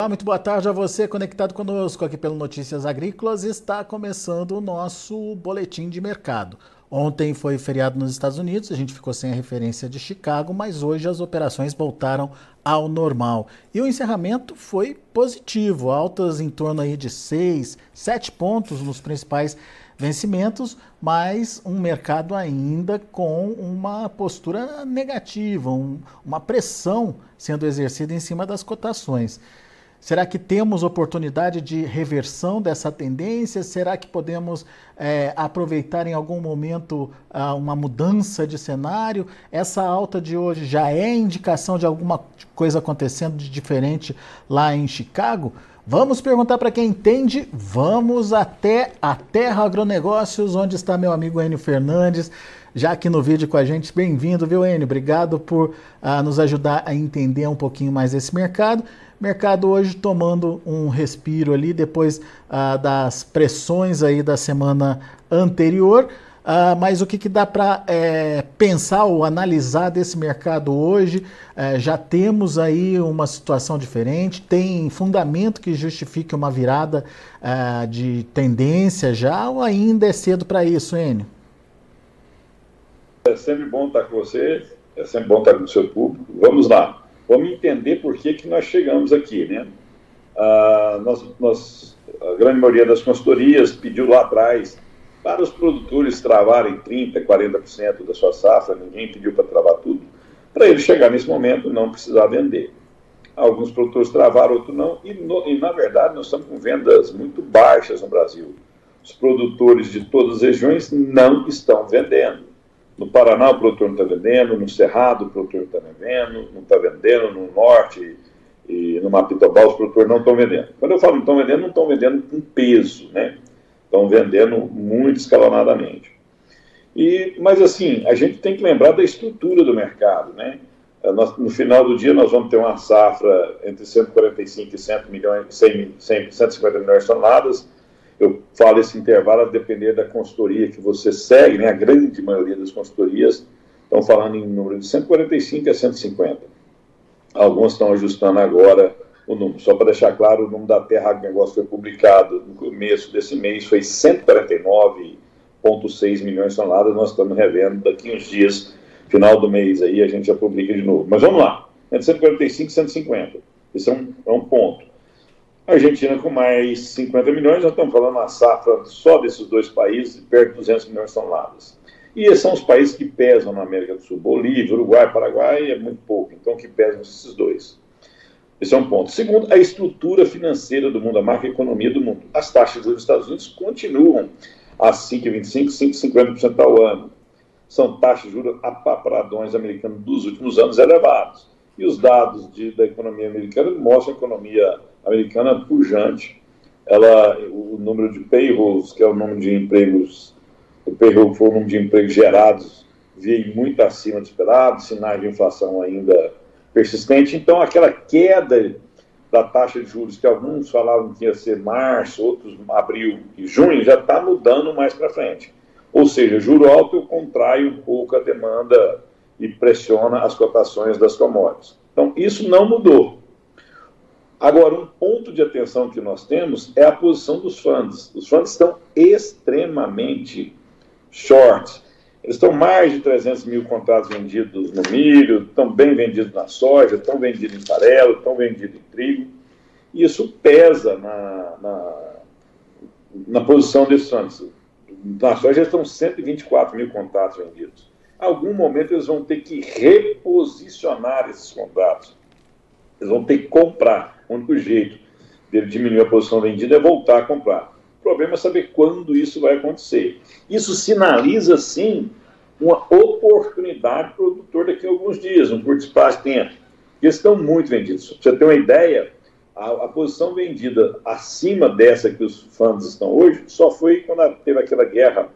Olá, muito boa tarde a você conectado conosco aqui pelo Notícias Agrícolas. Está começando o nosso boletim de mercado. Ontem foi feriado nos Estados Unidos, a gente ficou sem a referência de Chicago, mas hoje as operações voltaram ao normal. E o encerramento foi positivo, altas em torno aí de 6, 7 pontos nos principais vencimentos, mas um mercado ainda com uma postura negativa, um, uma pressão sendo exercida em cima das cotações. Será que temos oportunidade de reversão dessa tendência? Será que podemos é, aproveitar em algum momento ah, uma mudança de cenário? Essa alta de hoje já é indicação de alguma coisa acontecendo de diferente lá em Chicago? Vamos perguntar para quem entende. Vamos até a Terra Agronegócios, onde está meu amigo Enio Fernandes, já aqui no vídeo com a gente. Bem-vindo, viu, Enio? Obrigado por uh, nos ajudar a entender um pouquinho mais esse mercado. Mercado hoje tomando um respiro ali depois uh, das pressões aí da semana anterior. Uh, mas o que, que dá para é, pensar ou analisar desse mercado hoje? É, já temos aí uma situação diferente, tem fundamento que justifique uma virada uh, de tendência já ou ainda é cedo para isso, Enio? É sempre bom estar com você, é sempre bom estar com o seu público. Vamos lá vamos entender por que, que nós chegamos aqui, né? Ah, nós, nós, a grande maioria das consultorias pediu lá atrás para os produtores travarem 30%, 40% da sua safra, ninguém pediu para travar tudo, para eles chegar nesse momento não precisar vender. Alguns produtores travaram, outros não, e, no, e na verdade nós estamos com vendas muito baixas no Brasil. Os produtores de todas as regiões não estão vendendo. No Paraná o produtor não está vendendo, no Cerrado o produtor não está vendendo, não está vendendo, no Norte e no Mapitobal os produtores não estão vendendo. Quando eu falo não estão vendendo, não estão vendendo com peso, né? Estão vendendo muito escalonadamente. E, mas assim, a gente tem que lembrar da estrutura do mercado, né? Eh, nós, no final do dia nós vamos ter uma safra entre 145 e 100 milhões, 100, 100, 150 milhões de toneladas, eu falo esse intervalo a depender da consultoria que você segue, né? a grande maioria das consultorias estão falando em número de 145 a 150. Algumas estão ajustando agora o número. Só para deixar claro, o número da Terra Negócio foi publicado no começo desse mês, foi 149,6 milhões de toneladas, nós estamos revendo daqui uns dias, final do mês aí, a gente já publica de novo. Mas vamos lá, entre 145 e 150. Esse é um, é um ponto. Argentina com mais 50 milhões, nós estamos falando uma safra só desses dois países perto de 200 milhões de toneladas. E esses são os países que pesam na América do Sul. Bolívia, Uruguai, Paraguai é muito pouco, então que pesam esses dois. Esse é um ponto. Segundo, a estrutura financeira do mundo, a macroeconomia do mundo. As taxas de juros dos Estados Unidos continuam a 5,25%, 5,50% ao ano. São taxas de juros apapradões americanos dos últimos anos elevados. E os dados de, da economia americana mostram a economia americana pujante. Ela, o número de payrolls, que é o número de empregos, o payroll foi o número de empregos gerados, veio muito acima do esperado, sinais de inflação ainda persistente. Então, aquela queda da taxa de juros que alguns falavam que ia ser março, outros abril e junho, já está mudando mais para frente. Ou seja, juro alto contrai um pouco a demanda e pressiona as cotações das commodities. Então, isso não mudou. Agora, um ponto de atenção que nós temos é a posição dos fundos. Os fundos estão extremamente short. Eles estão mais de 300 mil contratos vendidos no milho, estão bem vendidos na soja, estão vendidos em farelo, estão vendidos em trigo. E isso pesa na, na, na posição desses fundos. Na soja estão 124 mil contratos vendidos. Em algum momento eles vão ter que reposicionar esses contratos. Eles vão ter que comprar. O único jeito dele diminuir a posição vendida é voltar a comprar. O problema é saber quando isso vai acontecer. Isso sinaliza, sim, uma oportunidade para o produtor daqui a alguns dias, um curto espaço de tempo. Eles estão muito vendidos. Para você ter uma ideia, a, a, posição vendida acima dessa que os fundos estão hoje só foi quando teve aquela guerra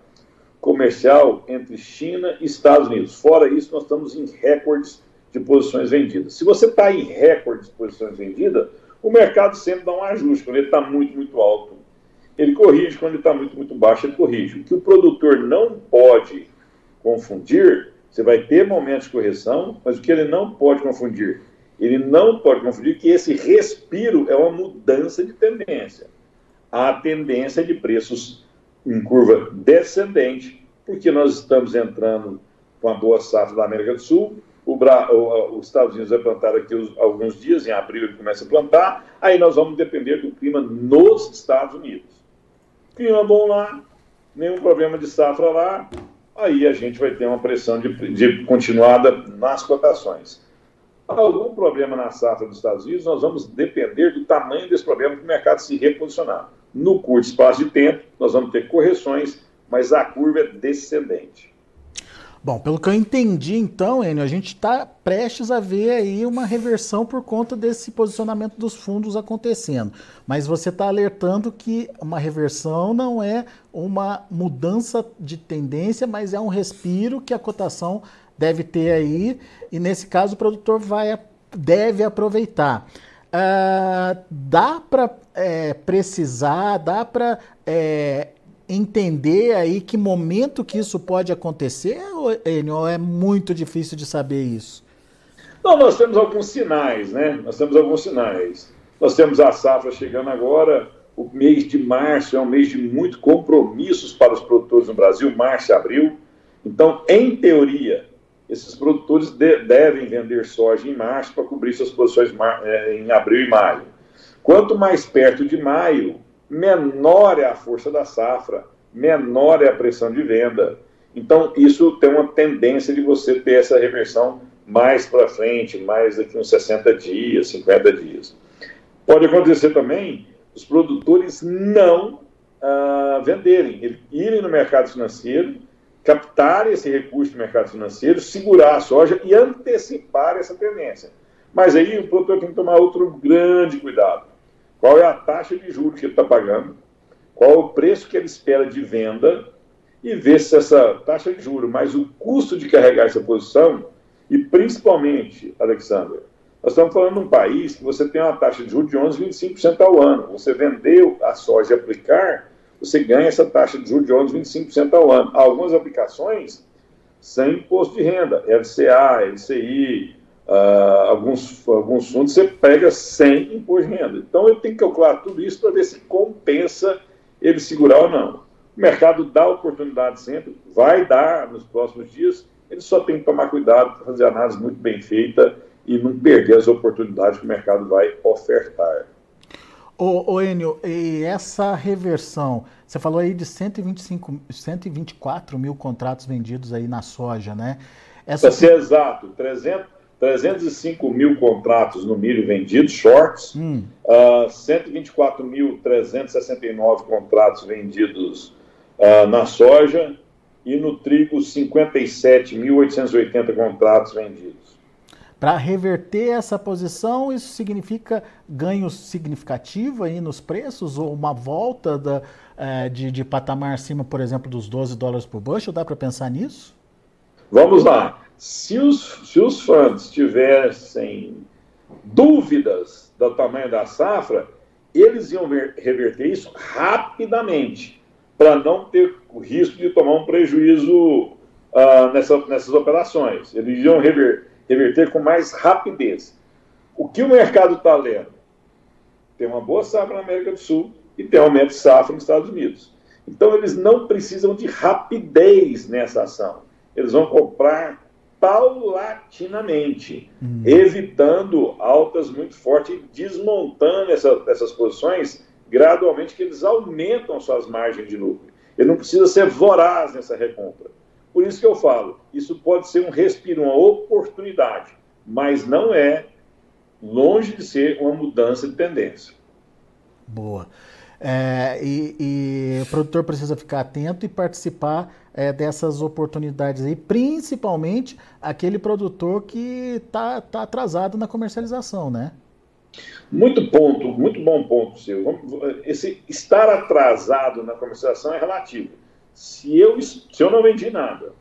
comercial entre China e Estados Unidos. Fora isso, nós estamos em recordes de posições vendidas. Se você está em recordes de posições vendidas, o mercado sempre dá um ajuste. Quando ele está muito, muito alto, ele corrige. Quando ele está muito, muito baixo, ele corrige. O que o produtor não pode confundir, você vai ter momentos de correção, mas o que ele não pode confundir ele não pode confundir que esse respiro é uma mudança de tendência. A tendência de preços em curva descendente, porque nós estamos entrando com a boa safra da América do Sul, o, Bra... os Estados Unidos vai plantar aqui alguns dias, em abril ele começa a plantar, aí nós vamos depender do clima nos Estados Unidos. Clima bom lá, nenhum problema de safra lá, aí a gente vai ter uma pressão de, de continuada nas cotações. Algum problema na safra dos Estados Unidos, nós vamos depender do tamanho desse problema para o mercado se reposicionar. No curto espaço de tempo, nós vamos ter correções, mas a curva é descendente. Bom, pelo que eu entendi, então, Enio, a gente está prestes a ver aí uma reversão por conta desse posicionamento dos fundos acontecendo. Mas você está alertando que uma reversão não é uma mudança de tendência, mas é um respiro que a cotação deve ter aí, e nesse caso o produtor vai, deve aproveitar. Uh, dá para é, precisar, dá para é, entender aí que momento que isso pode acontecer, ou é muito difícil de saber isso? Não, nós temos alguns sinais, né? Nós temos alguns sinais. Nós temos a safra chegando agora, o mês de março é um mês de muito compromissos para os produtores no Brasil, março e abril. Então, em teoria, esses produtores de, devem vender soja em março para cobrir suas posições eh, em abril e maio. Quanto mais perto de maio, menor é a força da safra, menor é a pressão de venda. Então, isso tem uma tendência de você ter essa reversão mais para frente, mais daqui uns 60 dias, 50 dias. Pode acontecer também os produtores não ah, venderem, irem no mercado financeiro, captarem esse recurso do mercado financeiro, segurar a soja e antecipar essa tendência. Mas aí o produtor tem que tomar outro grande cuidado qual é a taxa de juros que ele está pagando, qual é o preço que ele espera de venda e ver se essa taxa de juros mais o custo de carregar essa posição e principalmente, Alexander, nós estamos falando de um país que você tem uma taxa de juros de 11,25% ao ano. Você vendeu a soja e aplicar, você ganha essa taxa de juros de 11,25% ao ano. Algumas aplicações sem imposto de renda, LCA, LCI, Uh, alguns, alguns fundos você pega sem imposto de renda. Então ele tem que calcular tudo isso para ver se compensa ele segurar ou não. O mercado dá oportunidade sempre, vai dar nos próximos dias, ele só tem que tomar cuidado para fazer análise muito bem feita e não perder as oportunidades que o mercado vai ofertar. Ô, ô Enio, e essa reversão, você falou aí de 125, 124 mil contratos vendidos aí na soja, né? Essa... Para ser exato, 300, 305 mil contratos no milho vendidos, shorts, hum. uh, ah, 124.369 contratos vendidos uh, na soja e no trigo 57.880 contratos vendidos. Para reverter essa posição, isso significa ganho significativo aí nos preços ou uma volta da, uh, de, de patamar acima, por exemplo, dos 12 dólares por bushel? Dá para pensar nisso? Vamos lá. Se os, se os fundos tivessem dúvidas do tamanho da safra, eles iam ver, reverter isso rapidamente, para não ter o risco de tomar um prejuízo uh, nessa, nessas operações. Eles iam rever, reverter com mais rapidez. O que o mercado está lendo? Tem uma boa safra na América do Sul e tem aumento de safra nos Estados Unidos. Então, eles não precisam de rapidez nessa ação. Eles vão comprar paulatinamente, hum. evitando altas muito fortes e desmontando essa, essas posições gradualmente, que eles aumentam suas margens de lucro. Ele não precisa ser voraz nessa recompra. Por isso que eu falo, isso pode ser um respiro, uma oportunidade, mas não é longe de ser uma mudança de tendência. Boa. É, e, e, o produtor precisa ficar atento e participar é, dessas oportunidades aí, principalmente aquele produtor que está tá atrasado na comercialização, né? Muito ponto, muito bom ponto, seu. Esse estar atrasado na comercialização é relativo. Se eu, se eu não vendi nada,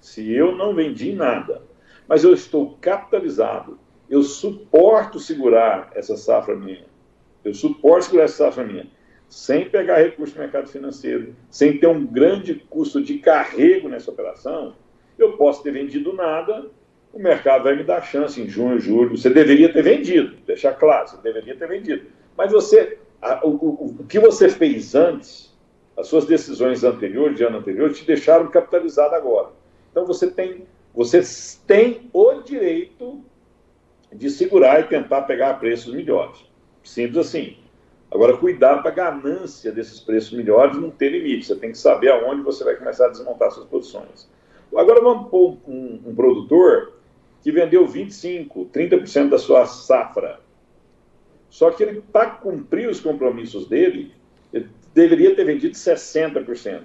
se eu não vendi nada, mas eu estou capitalizado, eu suporto segurar essa safra minha, eu suporto segurar essa safra minha, sem pegar recurso do mercado financeiro, sem ter um grande custo de carrego nessa operação, eu posso ter vendido nada o mercado vai me dar chance em junho, julho. Você deveria ter vendido, deixar claro, você deveria ter vendido. Mas você, a, o, o, o, que você fez antes, as suas decisões anteriores, de ano anterior, te deixaram capitalizado agora. Então você tem, você tem o direito de segurar e tentar pegar preços melhores. Simples assim. Agora, cuidado para a ganância desses preços melhores não ter limite. Você tem que saber aonde você vai começar a desmontar suas posições. Agora vamos pôr um, um produtor que vendeu 25%, 30% da sua safra. Só que ele, para cumprir os compromissos dele, ele deveria ter vendido 60%.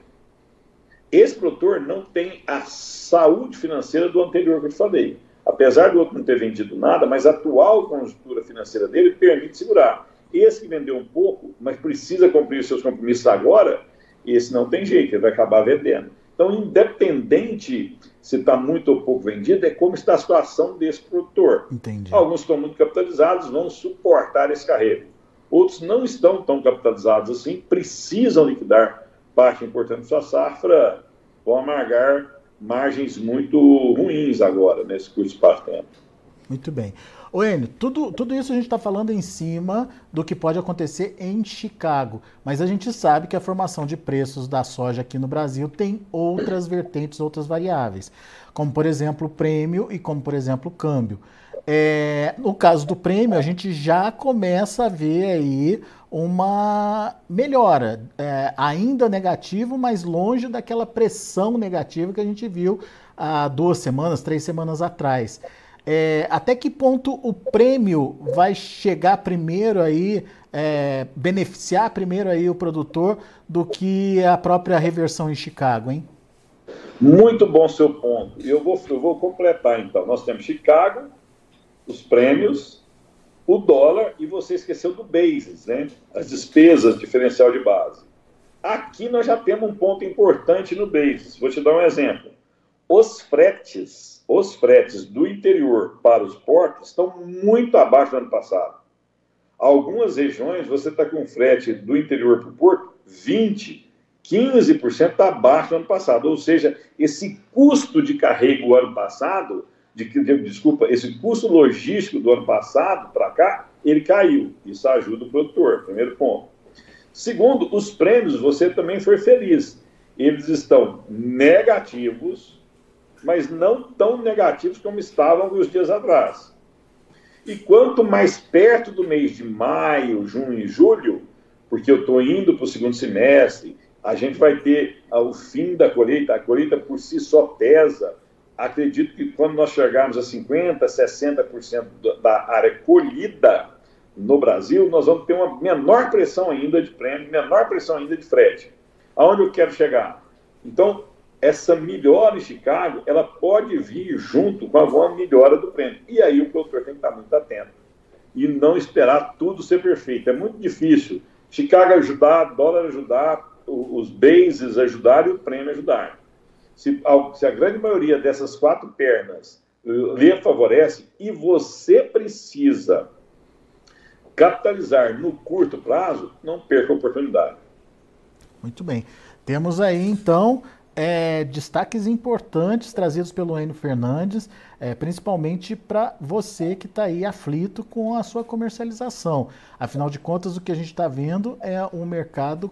Esse produtor não tem a saúde financeira do anterior que eu te falei. Apesar do outro não ter vendido nada, mas a atual conjuntura financeira dele permite segurar. Esse que vendeu um pouco, mas precisa cumprir os seus compromissos agora, esse não tem jeito, ele vai acabar vendendo. Então, independente se está muito ou pouco vendido, é como está a situação desse produtor. Entendi. Alguns estão muito capitalizados, vão suportar esse carrego. Outros não estão tão capitalizados assim, precisam liquidar parte importante da sua safra, vão amargar margens muito ruins agora, nesse curto espaço de tempo. Muito bem. O Enio, tudo, tudo isso a gente está falando em cima do que pode acontecer em Chicago, mas a gente sabe que a formação de preços da soja aqui no Brasil tem outras vertentes, outras variáveis, como por exemplo o prêmio e como por exemplo o câmbio. É, no caso do prêmio, a gente já começa a ver aí uma melhora, é, ainda negativo, mas longe daquela pressão negativa que a gente viu há duas semanas, três semanas atrás. É, até que ponto o prêmio vai chegar primeiro aí, é, beneficiar primeiro aí o produtor do que a própria reversão em Chicago, hein? Muito bom seu ponto. Eu vou, eu vou completar então. Nós temos Chicago, os prêmios, o dólar e você esqueceu do basis, né? As despesas diferencial de base. Aqui nós já temos um ponto importante no basis. Vou te dar um exemplo. Os fretes os fretes do interior para os portos estão muito abaixo do ano passado. Algumas regiões você está com frete do interior para o porto 20, 15% abaixo do ano passado. Ou seja, esse custo de carrego ano passado, de, de, desculpa, esse custo logístico do ano passado para cá, ele caiu. Isso ajuda o produtor, primeiro ponto. Segundo, os prêmios, você também foi feliz. Eles estão negativos mas não tão negativos como estavam alguns dias atrás. E quanto mais perto do mês de maio, junho e julho, porque eu estou indo para o segundo semestre, a gente vai ter o fim da colheita, a colheita por si só pesa. Acredito que quando nós chegarmos a 50%, 60% da área colhida no Brasil, nós vamos ter uma menor pressão ainda de prêmio, menor pressão ainda de frete. Aonde eu quero chegar? Então, essa melhora em Chicago, ela pode vir junto com alguma melhora do prêmio. E aí o produtor tem que estar muito atento e não esperar tudo ser perfeito. É muito difícil. Chicago ajudar, dólar ajudar, os bases ajudar e o prêmio ajudar. Se, se a grande maioria dessas quatro pernas lhe favorece e você precisa capitalizar no curto prazo, não perca a oportunidade. Muito bem. Temos aí então é, destaques importantes trazidos pelo Enio Fernandes, é, principalmente para você que está aí aflito com a sua comercialização. Afinal de contas, o que a gente está vendo é um mercado,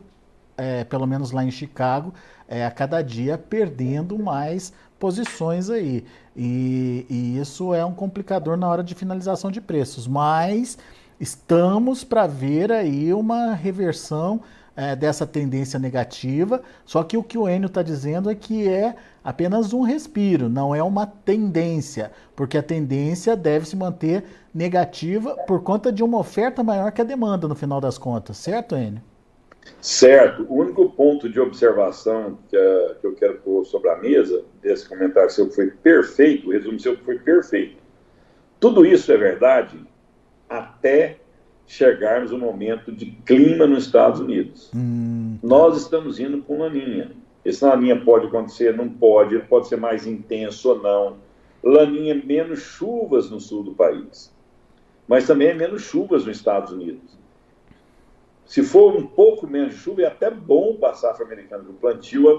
é, pelo menos lá em Chicago, é, a cada dia perdendo mais posições aí. E, e isso é um complicador na hora de finalização de preços. Mas estamos para ver aí uma reversão é, dessa tendência negativa, só que o que o Enio está dizendo é que é apenas um respiro, não é uma tendência, porque a tendência deve se manter negativa por conta de uma oferta maior que a demanda, no final das contas, certo, Enio? Certo. O único ponto de observação que, uh, que eu quero pôr sobre a mesa desse comentário seu foi perfeito, o resumo seu foi perfeito. Tudo isso é verdade até chegarmos ao momento de clima nos Estados Unidos. Hum. Nós estamos indo com laninha. Esse laninha pode acontecer, não pode, pode ser mais intenso ou não. Laninha é menos chuvas no sul do país, mas também é menos chuvas nos Estados Unidos. Se for um pouco menos de chuva, é até bom para a safra americana, o plantio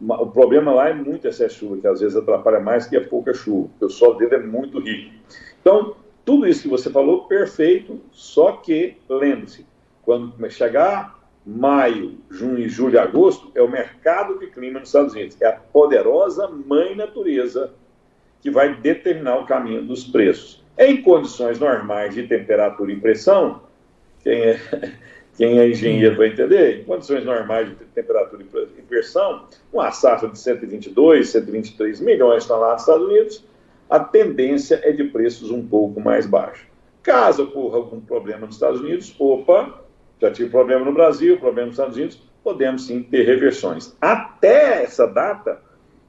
o problema lá é muito de chuva, que às vezes atrapalha mais que a pouca chuva, porque o solo dele é muito rico. Então, tudo isso que você falou, perfeito, só que, lembre-se, quando chegar maio, junho, julho agosto, é o mercado de clima nos Estados Unidos. É a poderosa mãe natureza que vai determinar o caminho dos preços. Em condições normais de temperatura e pressão, quem é, quem é engenheiro vai entender, em condições normais de temperatura e pressão, uma safra de 122, 123 milhões de toneladas nos Estados Unidos, a tendência é de preços um pouco mais baixos. Caso ocorra algum problema nos Estados Unidos, opa, já tive problema no Brasil, problema nos Estados Unidos, podemos sim ter reversões. Até essa data,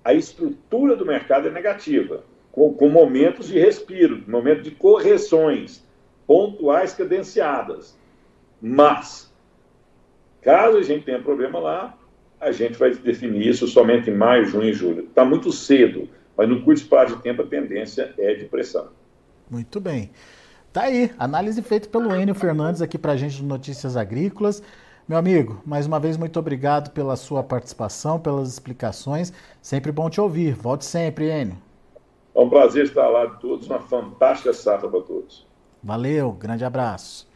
a estrutura do mercado é negativa, com, com momentos de respiro, momentos de correções pontuais cadenciadas. Mas, caso a gente tenha problema lá, a gente vai definir isso somente em maio, junho e julho. Está muito cedo, mas no curto espaço de tempo a tendência é de pressão. Muito bem. Tá aí, análise feita pelo Enio Fernandes aqui para a gente de Notícias Agrícolas. Meu amigo, mais uma vez, muito obrigado pela sua participação, pelas explicações. Sempre bom te ouvir. Volte sempre, Enio. É um prazer estar lá de todos. Uma fantástica safra para todos. Valeu, grande abraço.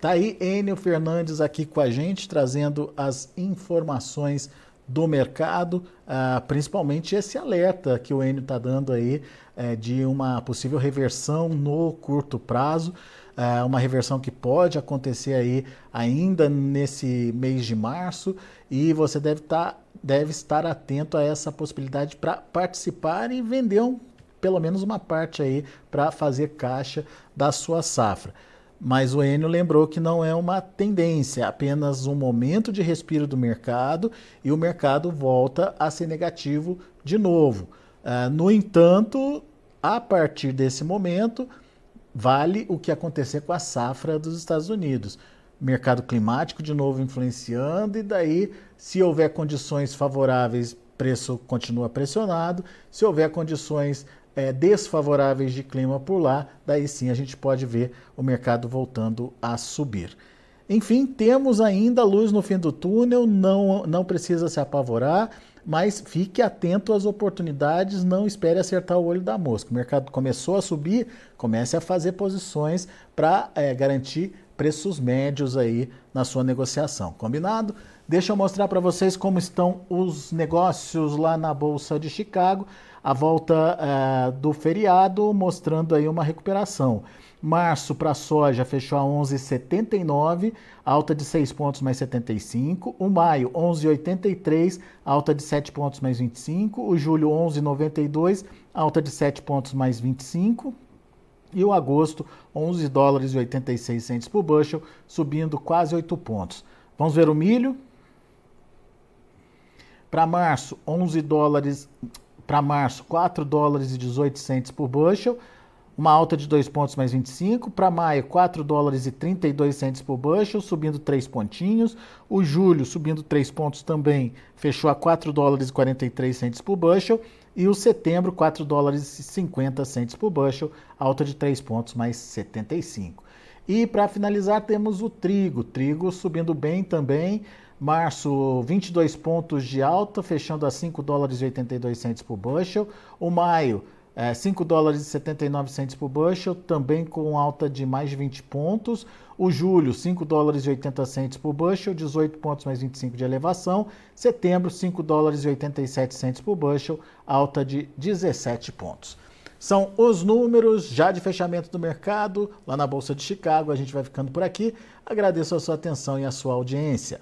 Tá aí Enio Fernandes aqui com a gente, trazendo as informações do mercado, uh, principalmente esse alerta que o Enio está dando aí uh, de uma possível reversão no curto prazo, uh, uma reversão que pode acontecer aí ainda nesse mês de março e você deve, tá, deve estar atento a essa possibilidade para participar e vender um, pelo menos uma parte aí para fazer caixa da sua safra. Mas o Enio lembrou que não é uma tendência, é apenas um momento de respiro do mercado e o mercado volta a ser negativo de novo. Uh, no entanto, a partir desse momento, vale o que acontecer com a safra dos Estados Unidos. Mercado climático de novo influenciando, e daí, se houver condições favoráveis, preço continua pressionado. Se houver condições é, desfavoráveis de clima por lá, daí sim a gente pode ver o mercado voltando a subir. Enfim, temos ainda luz no fim do túnel, não, não precisa se apavorar, mas fique atento às oportunidades, não espere acertar o olho da mosca. O mercado começou a subir, comece a fazer posições para é, garantir preços médios aí na sua negociação. Combinado? Deixa eu mostrar para vocês como estão os negócios lá na Bolsa de Chicago a volta uh, do feriado, mostrando aí uma recuperação. Março para a soja fechou a 11,79, alta de 6 pontos mais 75. O maio, 11,83, alta de 7 pontos mais 25. O julho, 11,92, alta de 7 pontos mais 25. E o agosto, 11 dólares e 86 centos por bushel, subindo quase 8 pontos. Vamos ver o milho. Para março, 11 dólares, para março, 4 dólares e 18 centes por bushel, uma alta de 2 pontos mais 25. Para maio, 4 dólares e 32 centes por bushel, subindo 3 pontinhos. O julho, subindo 3 pontos também, fechou a 4 dólares e 43 centes por bushel. E o setembro, 4 dólares e 50 centes por bushel, alta de 3 pontos mais 75. E para finalizar, temos o trigo. Trigo subindo bem também, Março, 22 pontos de alta, fechando a 5 dólares e 82 centos por bushel. O maio, é, 5 dólares e 79 centos por bushel, também com alta de mais de 20 pontos. O julho, 5 dólares e 80 centos por bushel, 18 pontos mais 25 de elevação. Setembro, 5 dólares e 87 centos por bushel, alta de 17 pontos. São os números já de fechamento do mercado lá na Bolsa de Chicago. A gente vai ficando por aqui. Agradeço a sua atenção e a sua audiência.